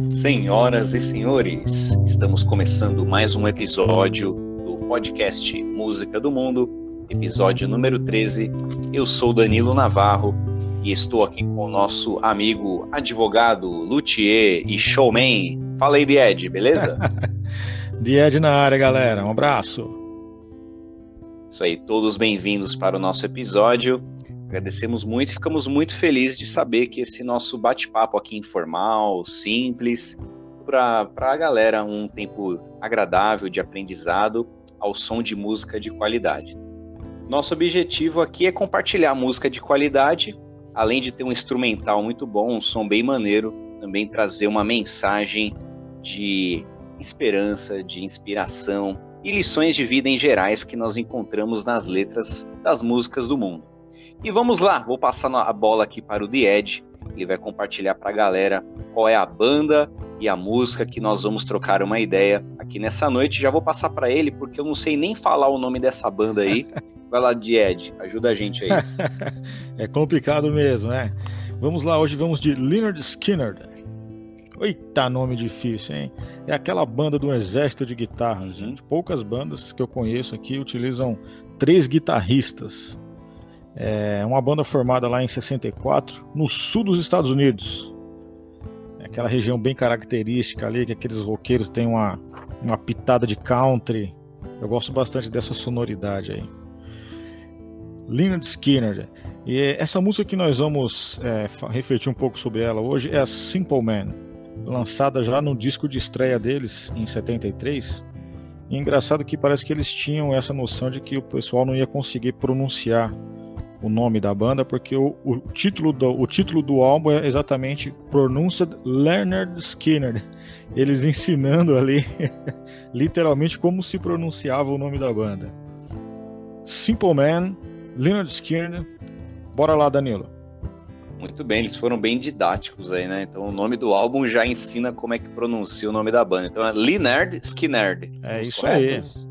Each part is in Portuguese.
Senhoras e senhores, estamos começando mais um episódio do podcast Música do Mundo, episódio número 13. Eu sou Danilo Navarro e estou aqui com o nosso amigo advogado, luthier e showman. Fala aí, Ed, beleza? Ed na área, galera. Um abraço. Isso aí, todos bem-vindos para o nosso episódio. Agradecemos muito e ficamos muito felizes de saber que esse nosso bate-papo aqui informal, simples, para a galera um tempo agradável de aprendizado ao som de música de qualidade. Nosso objetivo aqui é compartilhar música de qualidade, além de ter um instrumental muito bom, um som bem maneiro, também trazer uma mensagem de esperança, de inspiração e lições de vida em gerais que nós encontramos nas letras das músicas do mundo. E vamos lá, vou passar a bola aqui para o The Ed. Ele vai compartilhar para a galera qual é a banda e a música que nós vamos trocar uma ideia aqui nessa noite. Já vou passar para ele porque eu não sei nem falar o nome dessa banda aí. Vai lá, The Ed, ajuda a gente aí. é complicado mesmo, né? Vamos lá, hoje vamos de Leonard Skinner. Eita, nome difícil, hein? É aquela banda do exército de guitarras, uhum. gente. Poucas bandas que eu conheço aqui utilizam três guitarristas. É uma banda formada lá em 64, no sul dos Estados Unidos. É aquela região bem característica ali, que aqueles roqueiros têm uma, uma pitada de country. Eu gosto bastante dessa sonoridade aí. Leonard Skinner. E essa música que nós vamos é, refletir um pouco sobre ela hoje é a Simple Man, lançada já no disco de estreia deles em 73. E engraçado que parece que eles tinham essa noção de que o pessoal não ia conseguir pronunciar o nome da banda, porque o, o, título, do, o título do álbum é exatamente Pronounced Leonard Skinner. Eles ensinando ali, literalmente, como se pronunciava o nome da banda. Simple Man, Leonard Skinner. Bora lá, Danilo. Muito bem, eles foram bem didáticos aí, né? Então o nome do álbum já ensina como é que pronuncia o nome da banda. Então é Leonard Skinner. É isso corretos? aí.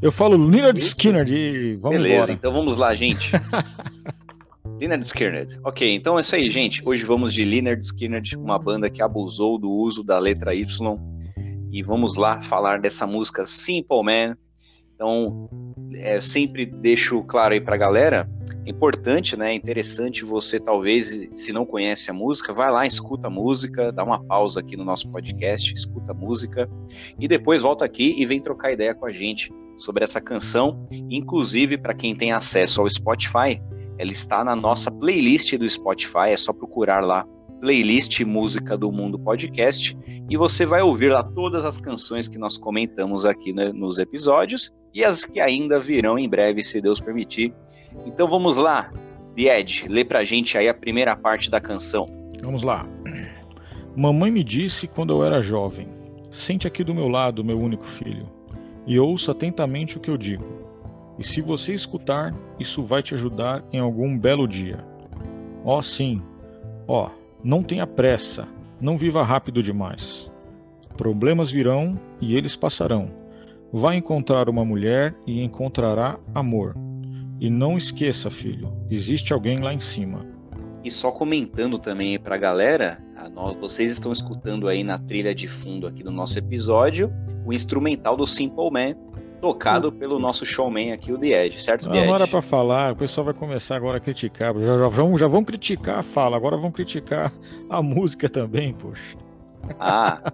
Eu falo Leonard Skinner de. Vamos Beleza, embora. então vamos lá, gente. Leonard Skinner. Ok, então é isso aí, gente. Hoje vamos de Leonard Skinner, uma banda que abusou do uso da letra Y. E vamos lá falar dessa música Simple Man. Então, é, sempre deixo claro aí pra galera, é importante, né? É interessante você, talvez, se não conhece a música, vai lá, escuta a música, dá uma pausa aqui no nosso podcast, escuta a música e depois volta aqui e vem trocar ideia com a gente sobre essa canção. Inclusive, para quem tem acesso ao Spotify, ela está na nossa playlist do Spotify, é só procurar lá playlist Música do Mundo Podcast e você vai ouvir lá todas as canções que nós comentamos aqui né, nos episódios e as que ainda virão em breve, se Deus permitir. Então vamos lá, The Ed, lê pra gente aí a primeira parte da canção. Vamos lá. Mamãe me disse quando eu era jovem: Sente aqui do meu lado, meu único filho e ouça atentamente o que eu digo. E se você escutar, isso vai te ajudar em algum belo dia. Ó oh, sim, ó, oh, não tenha pressa, não viva rápido demais. Problemas virão e eles passarão. Vai encontrar uma mulher e encontrará amor. E não esqueça, filho, existe alguém lá em cima. E só comentando também para a galera, vocês estão escutando aí na trilha de fundo aqui do nosso episódio o instrumental do Simple Man, tocado pelo nosso showman aqui, o The Edge, certo, The era para falar, o pessoal vai começar agora a criticar. Já, já, vão, já vão criticar a fala, agora vão criticar a música também, poxa. Ah,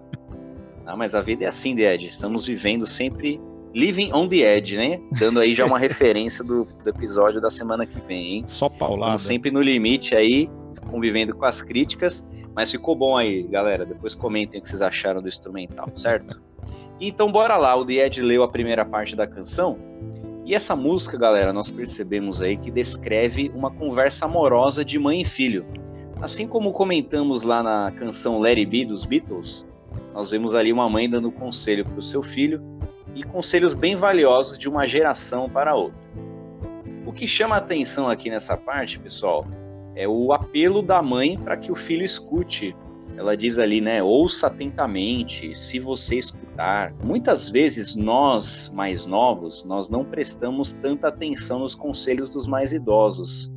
não, mas a vida é assim, The Edge. Estamos vivendo sempre Living on the Edge, né? Dando aí já uma referência do, do, episódio da semana que vem, hein? Só paulada. Estamos sempre no limite aí, convivendo com as críticas. Mas ficou bom aí, galera. Depois comentem o que vocês acharam do instrumental, certo? Então bora lá, o The Ed leu a primeira parte da canção. E essa música, galera, nós percebemos aí que descreve uma conversa amorosa de mãe e filho. Assim como comentamos lá na canção Let It Be dos Beatles, nós vemos ali uma mãe dando conselho para o seu filho e conselhos bem valiosos de uma geração para outra. O que chama a atenção aqui nessa parte, pessoal, é o apelo da mãe para que o filho escute ela diz ali, né? Ouça atentamente, se você escutar. Muitas vezes nós, mais novos, nós não prestamos tanta atenção nos conselhos dos mais idosos.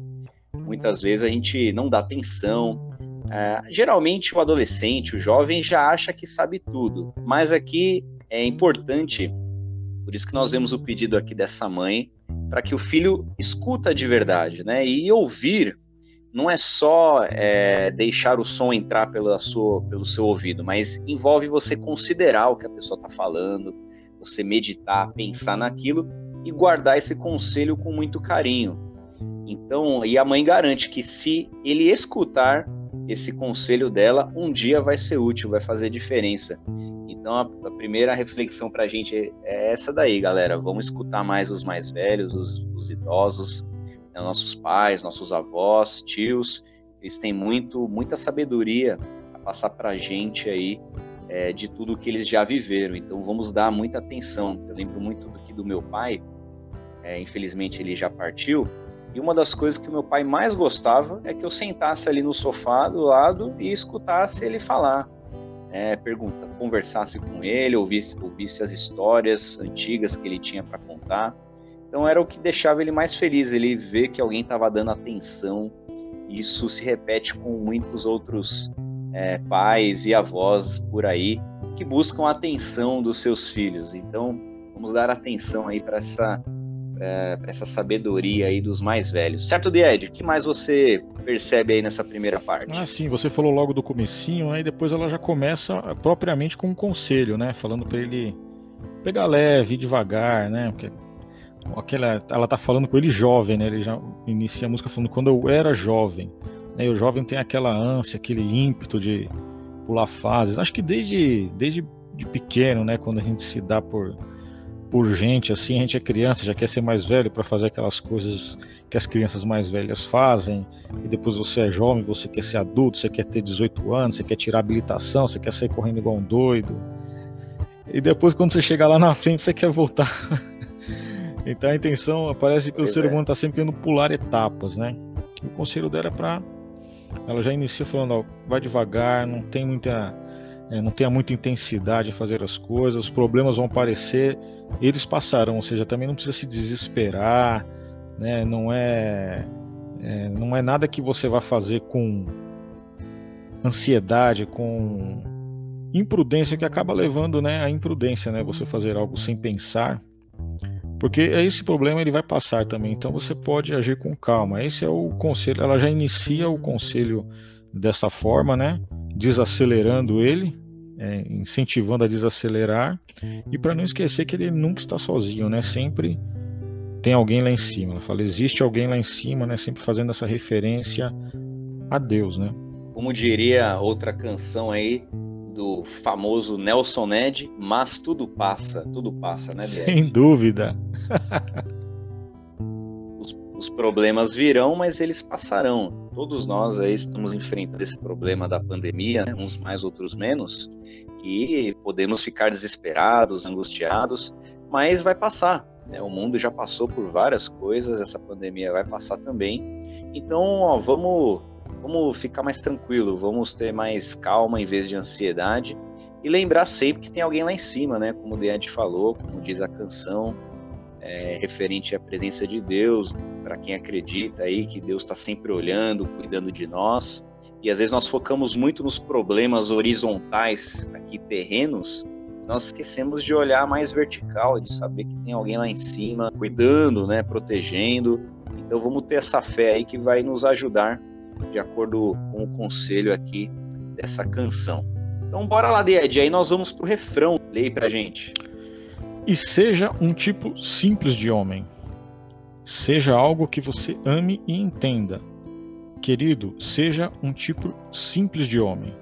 Muitas vezes a gente não dá atenção, é, geralmente o adolescente, o jovem já acha que sabe tudo, mas aqui é importante, por isso que nós vemos o pedido aqui dessa mãe, para que o filho escuta de verdade, né? E ouvir não é só é, deixar o som entrar pela sua, pelo seu ouvido, mas envolve você considerar o que a pessoa está falando, você meditar, pensar naquilo e guardar esse conselho com muito carinho. Então, e a mãe garante que se ele escutar esse conselho dela, um dia vai ser útil, vai fazer diferença. Então, a, a primeira reflexão para a gente é essa daí, galera. Vamos escutar mais os mais velhos, os, os idosos, né, nossos pais, nossos avós, tios. Eles têm muito, muita sabedoria a passar para a gente aí é, de tudo que eles já viveram. Então, vamos dar muita atenção. Eu lembro muito do que do meu pai. É, infelizmente, ele já partiu e uma das coisas que meu pai mais gostava é que eu sentasse ali no sofá do lado e escutasse ele falar. É, pergunta, conversasse com ele, ouvisse, ouvisse as histórias antigas que ele tinha para contar. Então era o que deixava ele mais feliz, ele ver que alguém estava dando atenção. Isso se repete com muitos outros é, pais e avós por aí que buscam a atenção dos seus filhos. Então vamos dar atenção aí para essa é, para essa sabedoria aí dos mais velhos. Certo, Died? O que mais você percebe aí nessa primeira parte? Ah, sim, você falou logo do comecinho, aí depois ela já começa propriamente com um conselho, né? Falando para ele pegar leve, devagar, né? Porque aquela, ela tá falando com ele jovem, né? Ele já inicia a música falando quando eu era jovem. Né? E o jovem tem aquela ânsia, aquele ímpeto de pular fases. Acho que desde, desde de pequeno, né? Quando a gente se dá por por gente, assim, a gente é criança, já quer ser mais velho para fazer aquelas coisas que as crianças mais velhas fazem, e depois você é jovem, você quer ser adulto, você quer ter 18 anos, você quer tirar habilitação, você quer sair correndo igual um doido. E depois, quando você chegar lá na frente, você quer voltar. então a intenção parece que pois o ser é. humano está sempre querendo pular etapas, né? O conselho dela é para. Ela já inicia falando: ó, vai devagar, não tem muita. É, não tenha muita intensidade em fazer as coisas, os problemas vão aparecer, eles passarão, ou seja, também não precisa se desesperar, né? Não é, é não é nada que você vai fazer com ansiedade, com imprudência que acaba levando, né, a imprudência, né? Você fazer algo sem pensar, porque esse problema ele vai passar também. Então você pode agir com calma. Esse é o conselho. Ela já inicia o conselho dessa forma, né? Desacelerando ele, é, incentivando a desacelerar e para não esquecer que ele nunca está sozinho, né? Sempre tem alguém lá em cima. Ela fala, existe alguém lá em cima, né? Sempre fazendo essa referência a Deus, né? Como diria outra canção aí do famoso Nelson Ned, mas tudo passa, tudo passa, né? Sem dúvida. os problemas virão, mas eles passarão. Todos nós aí estamos enfrentando esse problema da pandemia, né? uns mais, outros menos, e podemos ficar desesperados, angustiados, mas vai passar. Né? O mundo já passou por várias coisas, essa pandemia vai passar também. Então, ó, vamos, vamos ficar mais tranquilo, vamos ter mais calma em vez de ansiedade e lembrar sempre que tem alguém lá em cima, né? Como o Deante falou, como diz a canção, é, referente à presença de Deus, para quem acredita aí que Deus está sempre olhando, cuidando de nós. E às vezes nós focamos muito nos problemas horizontais, aqui terrenos, nós esquecemos de olhar mais vertical, de saber que tem alguém lá em cima cuidando, né, protegendo. Então vamos ter essa fé aí que vai nos ajudar, de acordo com o conselho aqui dessa canção. Então bora lá, Ded, aí nós vamos pro refrão. Leia pra gente. E seja um tipo simples de homem. Seja algo que você ame e entenda. Querido, seja um tipo simples de homem.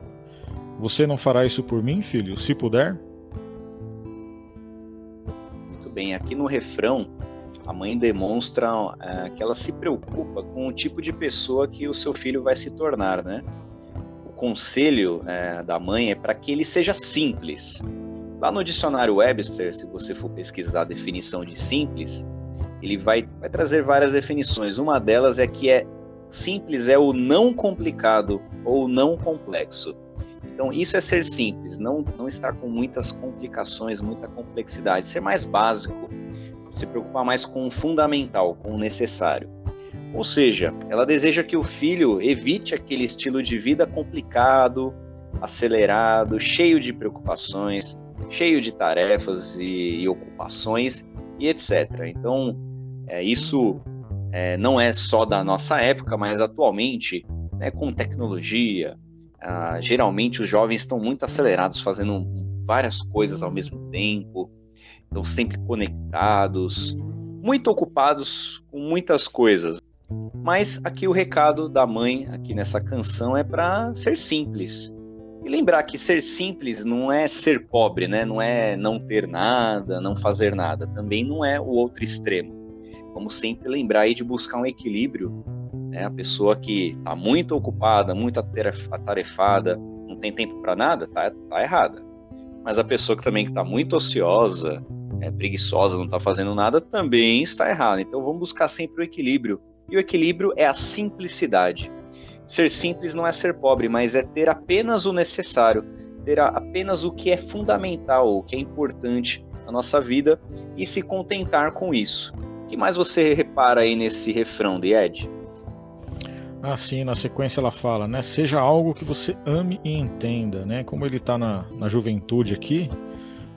Você não fará isso por mim, filho, se puder? Muito bem, aqui no refrão, a mãe demonstra é, que ela se preocupa com o tipo de pessoa que o seu filho vai se tornar, né? O conselho é, da mãe é para que ele seja simples, Lá no dicionário Webster, se você for pesquisar a definição de simples, ele vai, vai trazer várias definições. Uma delas é que é simples é o não complicado ou não complexo. Então, isso é ser simples, não, não estar com muitas complicações, muita complexidade, ser mais básico, se preocupar mais com o fundamental, com o necessário. Ou seja, ela deseja que o filho evite aquele estilo de vida complicado, acelerado, cheio de preocupações, cheio de tarefas e, e ocupações e etc. Então, é, isso é, não é só da nossa época, mas atualmente, né, com tecnologia, ah, geralmente os jovens estão muito acelerados, fazendo várias coisas ao mesmo tempo, estão sempre conectados, muito ocupados com muitas coisas. Mas aqui o recado da mãe, aqui nessa canção, é para ser simples. E lembrar que ser simples não é ser pobre, né? Não é não ter nada, não fazer nada. Também não é o outro extremo. Vamos sempre lembrar aí de buscar um equilíbrio. Né? A pessoa que está muito ocupada, muito atarefada, não tem tempo para nada, tá, tá errada. Mas a pessoa que também está muito ociosa, é preguiçosa, não está fazendo nada, também está errada. Então vamos buscar sempre o equilíbrio. E o equilíbrio é a simplicidade. Ser simples não é ser pobre, mas é ter apenas o necessário, ter apenas o que é fundamental, o que é importante na nossa vida e se contentar com isso. O que mais você repara aí nesse refrão de Ed? Ah, sim, na sequência ela fala, né? Seja algo que você ame e entenda, né? Como ele está na, na juventude aqui,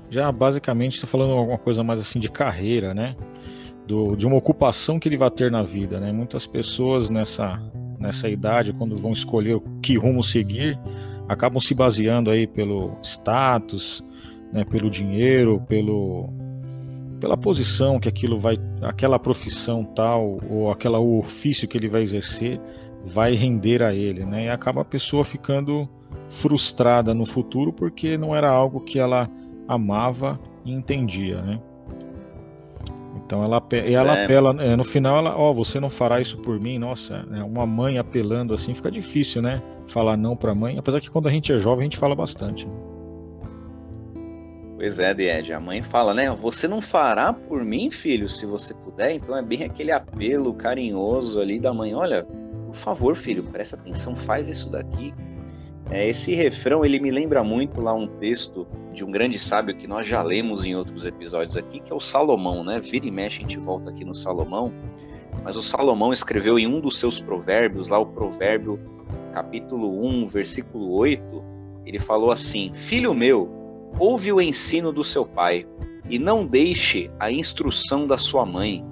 já basicamente está falando alguma coisa mais assim de carreira, né? Do, de uma ocupação que ele vai ter na vida, né? Muitas pessoas nessa nessa idade, quando vão escolher que rumo seguir, acabam se baseando aí pelo status, né, pelo dinheiro, pelo pela posição que aquilo vai, aquela profissão tal ou aquela o ofício que ele vai exercer vai render a ele, né? E acaba a pessoa ficando frustrada no futuro porque não era algo que ela amava e entendia, né? Então ela, ela é. apela, é, no final ela, ó, oh, você não fará isso por mim, nossa, é uma mãe apelando assim, fica difícil, né? Falar não pra mãe, apesar que quando a gente é jovem a gente fala bastante. Né? Pois é, Died, a mãe fala, né? Você não fará por mim, filho, se você puder. Então é bem aquele apelo carinhoso ali da mãe. Olha, por favor, filho, presta atenção, faz isso daqui. É, esse refrão ele me lembra muito lá um texto de um grande sábio que nós já lemos em outros episódios aqui, que é o Salomão, né? Vira e mexe, a gente volta aqui no Salomão. Mas o Salomão escreveu em um dos seus provérbios, lá o provérbio capítulo 1, versículo 8, ele falou assim: Filho meu, ouve o ensino do seu pai e não deixe a instrução da sua mãe,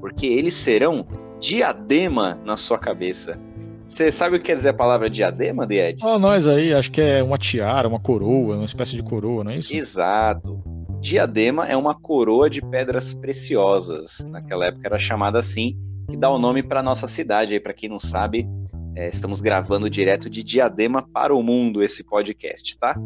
porque eles serão diadema na sua cabeça você sabe o que quer dizer a palavra diadema, de Ed? Oh, nós aí, acho que é uma tiara, uma coroa, uma espécie de coroa, não é isso? Exato. Diadema é uma coroa de pedras preciosas. Naquela época era chamada assim, que dá o nome para nossa cidade. Aí, para quem não sabe, é, estamos gravando direto de Diadema para o mundo esse podcast, tá?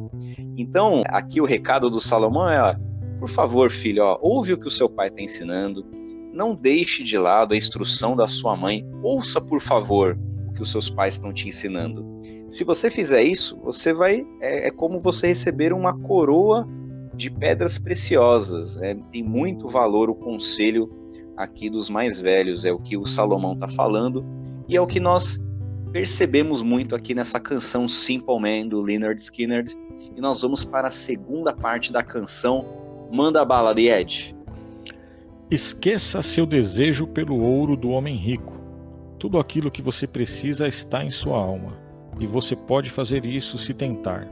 Então, aqui o recado do Salomão é: ó, por favor, filho, ó, ouve o que o seu pai está ensinando. Não deixe de lado a instrução da sua mãe. Ouça, por favor, que os seus pais estão te ensinando. Se você fizer isso, você vai é, é como você receber uma coroa de pedras preciosas. É, tem muito valor o conselho aqui dos mais velhos, é o que o Salomão está falando e é o que nós percebemos muito aqui nessa canção Simple Man do Leonard Skinner. E nós vamos para a segunda parte da canção. Manda a bala de Ed. Esqueça seu desejo pelo ouro do homem rico tudo aquilo que você precisa está em sua alma, e você pode fazer isso se tentar.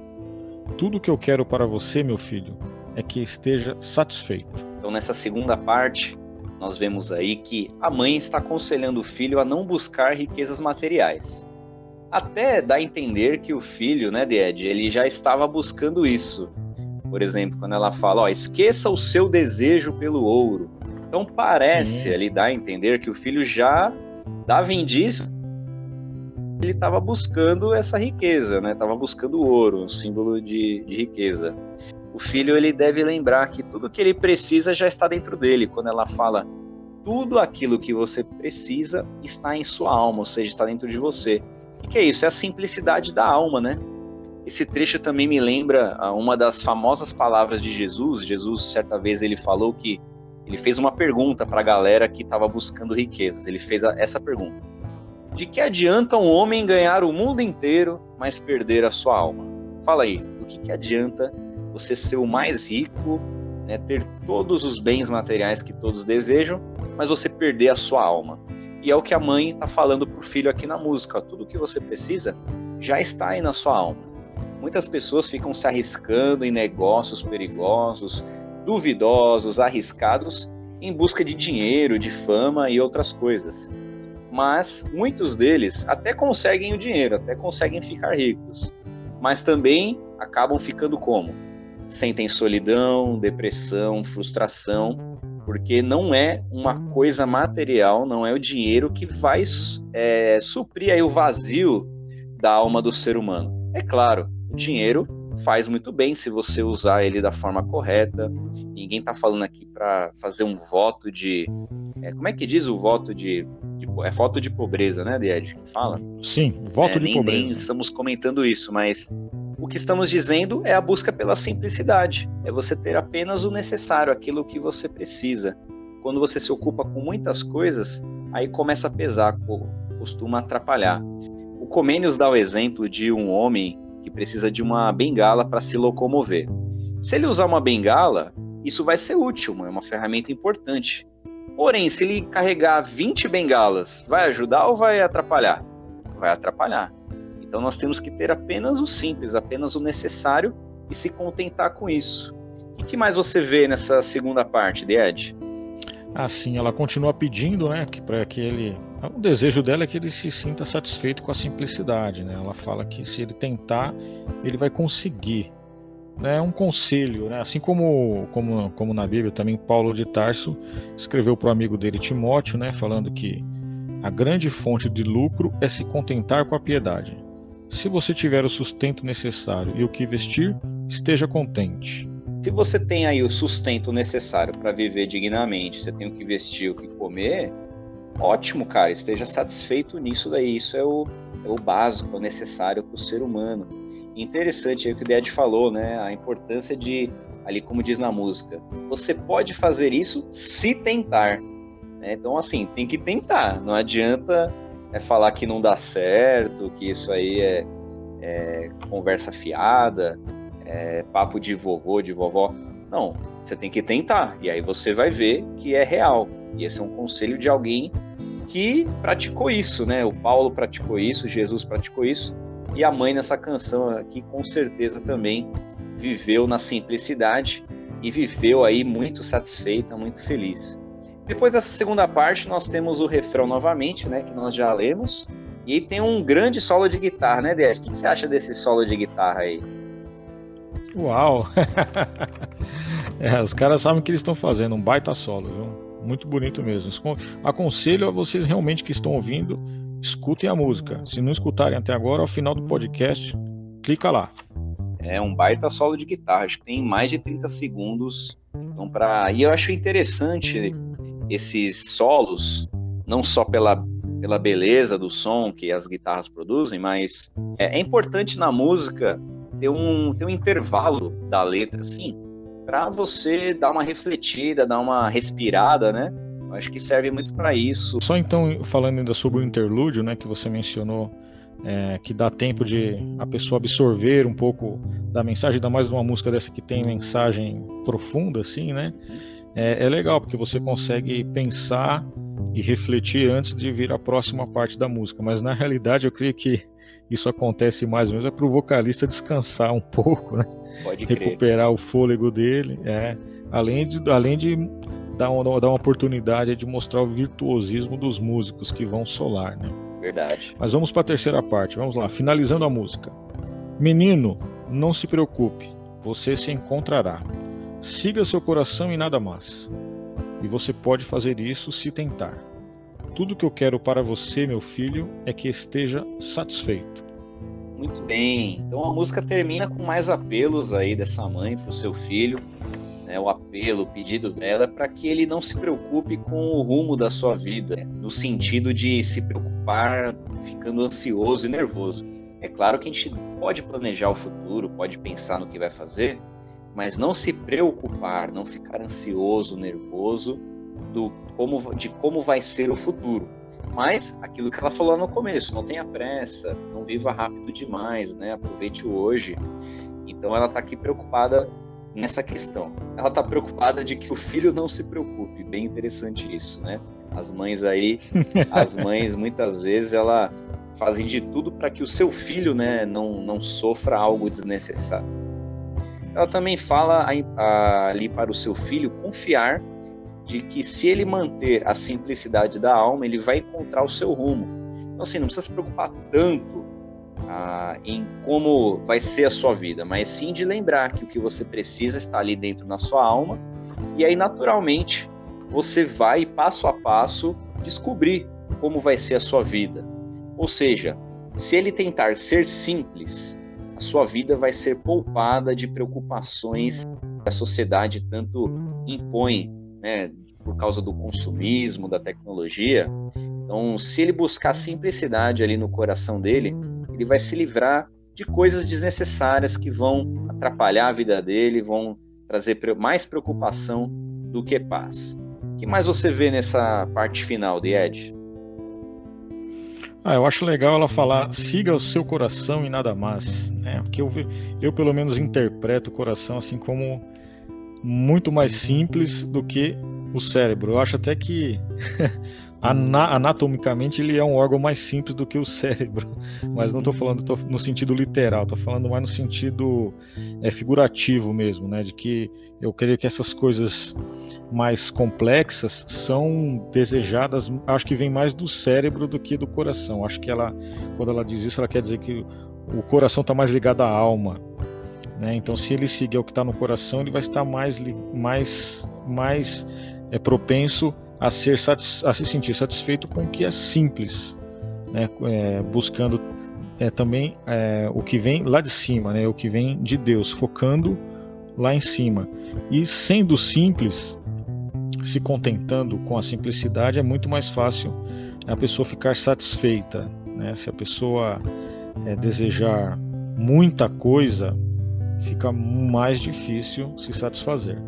Tudo o que eu quero para você, meu filho, é que esteja satisfeito. Então, nessa segunda parte, nós vemos aí que a mãe está aconselhando o filho a não buscar riquezas materiais. Até dá a entender que o filho, né, Ed, ele já estava buscando isso. Por exemplo, quando ela fala, ó, esqueça o seu desejo pelo ouro. Então parece Sim. ali dar a entender que o filho já dava indício ele estava buscando essa riqueza, né? Estava buscando ouro, um símbolo de, de, riqueza. O filho ele deve lembrar que tudo que ele precisa já está dentro dele. Quando ela fala tudo aquilo que você precisa está em sua alma, ou seja, está dentro de você. O que é isso? É a simplicidade da alma, né? Esse trecho também me lembra ah, uma das famosas palavras de Jesus. Jesus certa vez ele falou que ele fez uma pergunta para a galera que estava buscando riquezas. Ele fez essa pergunta: De que adianta um homem ganhar o mundo inteiro, mas perder a sua alma? Fala aí, do que, que adianta você ser o mais rico, né, ter todos os bens materiais que todos desejam, mas você perder a sua alma? E é o que a mãe está falando para o filho aqui na música. Tudo que você precisa já está aí na sua alma. Muitas pessoas ficam se arriscando em negócios perigosos, duvidosos, arriscados, em busca de dinheiro, de fama e outras coisas. Mas muitos deles até conseguem o dinheiro, até conseguem ficar ricos, mas também acabam ficando como? Sentem solidão, depressão, frustração, porque não é uma coisa material, não é o dinheiro que vai é, suprir aí o vazio da alma do ser humano. É claro, o dinheiro faz muito bem se você usar ele da forma correta. Ninguém está falando aqui para fazer um voto de. É, como é que diz o voto de, de. é voto de pobreza, né, Died? Que fala? Sim, voto é, de nem, pobreza. Nem estamos comentando isso, mas o que estamos dizendo é a busca pela simplicidade. É você ter apenas o necessário, aquilo que você precisa. Quando você se ocupa com muitas coisas, aí começa a pesar, costuma atrapalhar. O Comênios dá o exemplo de um homem que precisa de uma bengala para se locomover. Se ele usar uma bengala, isso vai ser útil, é uma ferramenta importante. Porém, se ele carregar 20 bengalas, vai ajudar ou vai atrapalhar? Vai atrapalhar. Então nós temos que ter apenas o simples, apenas o necessário e se contentar com isso. O que mais você vê nessa segunda parte, Ed? Assim, ela continua pedindo, né, que para que ele, o desejo dela é que ele se sinta satisfeito com a simplicidade, né? Ela fala que se ele tentar, ele vai conseguir. É um conselho, né? Assim como, como, como na Bíblia também Paulo de Tarso escreveu para o amigo dele Timóteo, né, falando que a grande fonte de lucro é se contentar com a piedade. Se você tiver o sustento necessário e o que vestir, esteja contente. Se você tem aí o sustento necessário para viver dignamente, você tem o que vestir, o que comer, ótimo, cara, esteja satisfeito nisso daí. Isso é o, é o básico, o necessário para o ser humano. Interessante aí o que o Ded falou, né? A importância de, ali como diz na música, você pode fazer isso se tentar. Né? Então, assim, tem que tentar. Não adianta é, falar que não dá certo, que isso aí é, é conversa fiada é, papo de vovô, de vovó. Não, você tem que tentar. E aí você vai ver que é real. Esse é um conselho de alguém que praticou isso, né? O Paulo praticou isso, Jesus praticou isso. E a mãe nessa canção aqui com certeza também viveu na simplicidade e viveu aí muito satisfeita, muito feliz. Depois dessa segunda parte, nós temos o refrão novamente, né, que nós já lemos. E tem um grande solo de guitarra, né, Dez? O que você acha desse solo de guitarra aí? Uau! é, os caras sabem o que eles estão fazendo, um baita solo, viu? Muito bonito mesmo. Aconselho a vocês realmente que estão ouvindo, escutem a música. Se não escutarem até agora, ao final do podcast, clica lá. É um baita solo de guitarra, acho que tem mais de 30 segundos. Então, pra... E eu acho interessante esses solos, não só pela, pela beleza do som que as guitarras produzem, mas é, é importante na música ter um, ter um intervalo da letra, assim, para você dar uma refletida, dar uma respirada, né? Acho que serve muito para isso. Só então, falando ainda sobre o interlúdio, né, que você mencionou, é, que dá tempo de a pessoa absorver um pouco da mensagem, ainda mais uma música dessa que tem mensagem profunda, assim, né? É, é legal, porque você consegue pensar e refletir antes de vir a próxima parte da música. Mas na realidade, eu creio que isso acontece mais ou menos é para o vocalista descansar um pouco, né? Pode Recuperar o fôlego dele, é. Além de, além de dar, uma, dar uma oportunidade de mostrar o virtuosismo dos músicos que vão solar, né? Verdade. Mas vamos para a terceira parte, vamos lá, finalizando a música. Menino, não se preocupe, você se encontrará. Siga seu coração e nada mais. E você pode fazer isso se tentar. Tudo que eu quero para você, meu filho, é que esteja satisfeito. Muito bem. Então a música termina com mais apelos aí dessa mãe para o seu filho. Né, o apelo, o pedido dela para que ele não se preocupe com o rumo da sua vida, no sentido de se preocupar ficando ansioso e nervoso. É claro que a gente pode planejar o futuro, pode pensar no que vai fazer, mas não se preocupar, não ficar ansioso, nervoso do como, de como vai ser o futuro. Mas aquilo que ela falou no começo, não tenha pressa, não viva rápido demais, né? Aproveite o hoje. Então ela está aqui preocupada nessa questão. Ela está preocupada de que o filho não se preocupe. Bem interessante isso, né? As mães aí, as mães muitas vezes ela fazem de tudo para que o seu filho, né, não, não sofra algo desnecessário. Ela também fala ali para o seu filho confiar de que se ele manter a simplicidade da alma, ele vai encontrar o seu rumo. Então, assim, não precisa se preocupar tanto ah, em como vai ser a sua vida, mas sim de lembrar que o que você precisa está ali dentro na sua alma, e aí, naturalmente, você vai, passo a passo, descobrir como vai ser a sua vida. Ou seja, se ele tentar ser simples, a sua vida vai ser poupada de preocupações que a sociedade tanto impõe né, por causa do consumismo, da tecnologia. Então, se ele buscar simplicidade ali no coração dele, ele vai se livrar de coisas desnecessárias que vão atrapalhar a vida dele, vão trazer mais preocupação do que paz. O que mais você vê nessa parte final de Ed? Ah, eu acho legal ela falar siga o seu coração e nada mais, né? Porque eu, eu pelo menos interpreto o coração assim como muito mais simples do que o cérebro. Eu acho até que anatomicamente ele é um órgão mais simples do que o cérebro, mas não estou falando no sentido literal, estou falando mais no sentido é, figurativo mesmo, né? De que eu creio que essas coisas mais complexas são desejadas, acho que vem mais do cérebro do que do coração. Acho que ela, quando ela diz isso, ela quer dizer que o coração está mais ligado à alma, né? Então, se ele seguir o que está no coração, ele vai estar mais, mais, mais é, propenso a, ser a se sentir satisfeito com o que é simples, né? É, buscando é, também é, o que vem lá de cima, né? o que vem de Deus, focando lá em cima. E sendo simples, se contentando com a simplicidade, é muito mais fácil a pessoa ficar satisfeita. Né? Se a pessoa é, desejar muita coisa, fica mais difícil se satisfazer.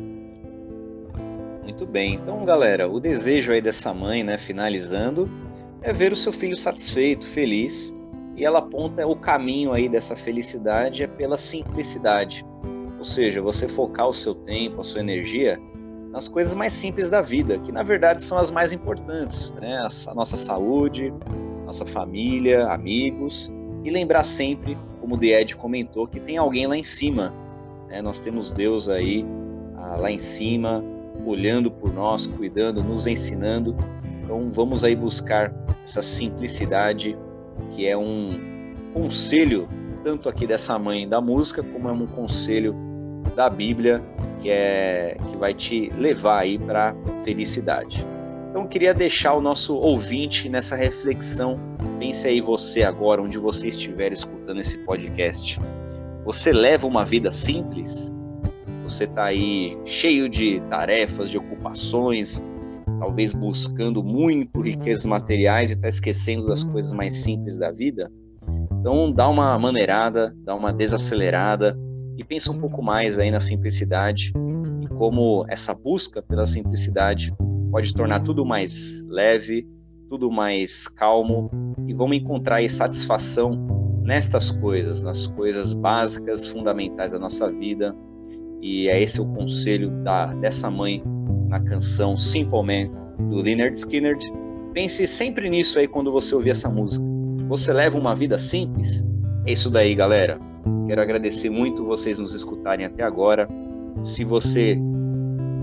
Muito bem. Então, galera, o desejo aí dessa mãe, né, finalizando, é ver o seu filho satisfeito, feliz, e ela aponta o caminho aí dessa felicidade é pela simplicidade. Ou seja, você focar o seu tempo, a sua energia nas coisas mais simples da vida, que na verdade são as mais importantes, né? A nossa saúde, nossa família, amigos, e lembrar sempre como o Ed comentou, que tem alguém lá em cima. Né? Nós temos Deus aí ah, lá em cima, olhando por nós, cuidando, nos ensinando. Então vamos aí buscar essa simplicidade que é um conselho tanto aqui dessa mãe da música como é um conselho da Bíblia que é que vai te levar aí para felicidade. Então queria deixar o nosso ouvinte nessa reflexão. Pense aí você agora, onde você estiver escutando esse podcast. Você leva uma vida simples? Você está aí cheio de tarefas, de ocupações, talvez buscando muito riquezas materiais e está esquecendo das coisas mais simples da vida? Então dá uma maneirada, dá uma desacelerada e pensa um pouco mais aí na simplicidade como essa busca pela simplicidade pode tornar tudo mais leve, tudo mais calmo e vamos encontrar satisfação nestas coisas, nas coisas básicas, fundamentais da nossa vida. E é esse o conselho da, dessa mãe na canção Simple Man do Leonard Skinner. Pense sempre nisso aí quando você ouvir essa música. Você leva uma vida simples? É isso daí, galera. Quero agradecer muito vocês nos escutarem até agora. Se você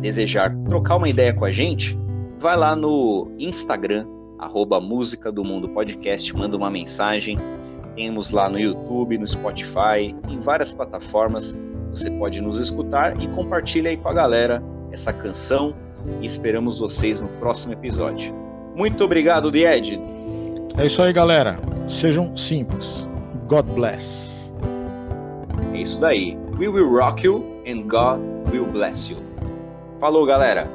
desejar trocar uma ideia com a gente, vai lá no Instagram, arroba Música do Mundo Podcast, manda uma mensagem. Temos lá no YouTube, no Spotify, em várias plataformas. Você pode nos escutar e compartilha aí com a galera essa canção. E esperamos vocês no próximo episódio. Muito obrigado, Died. É isso aí, galera. Sejam simples. God bless. É isso daí. We will rock you and God will bless you. Falou, galera!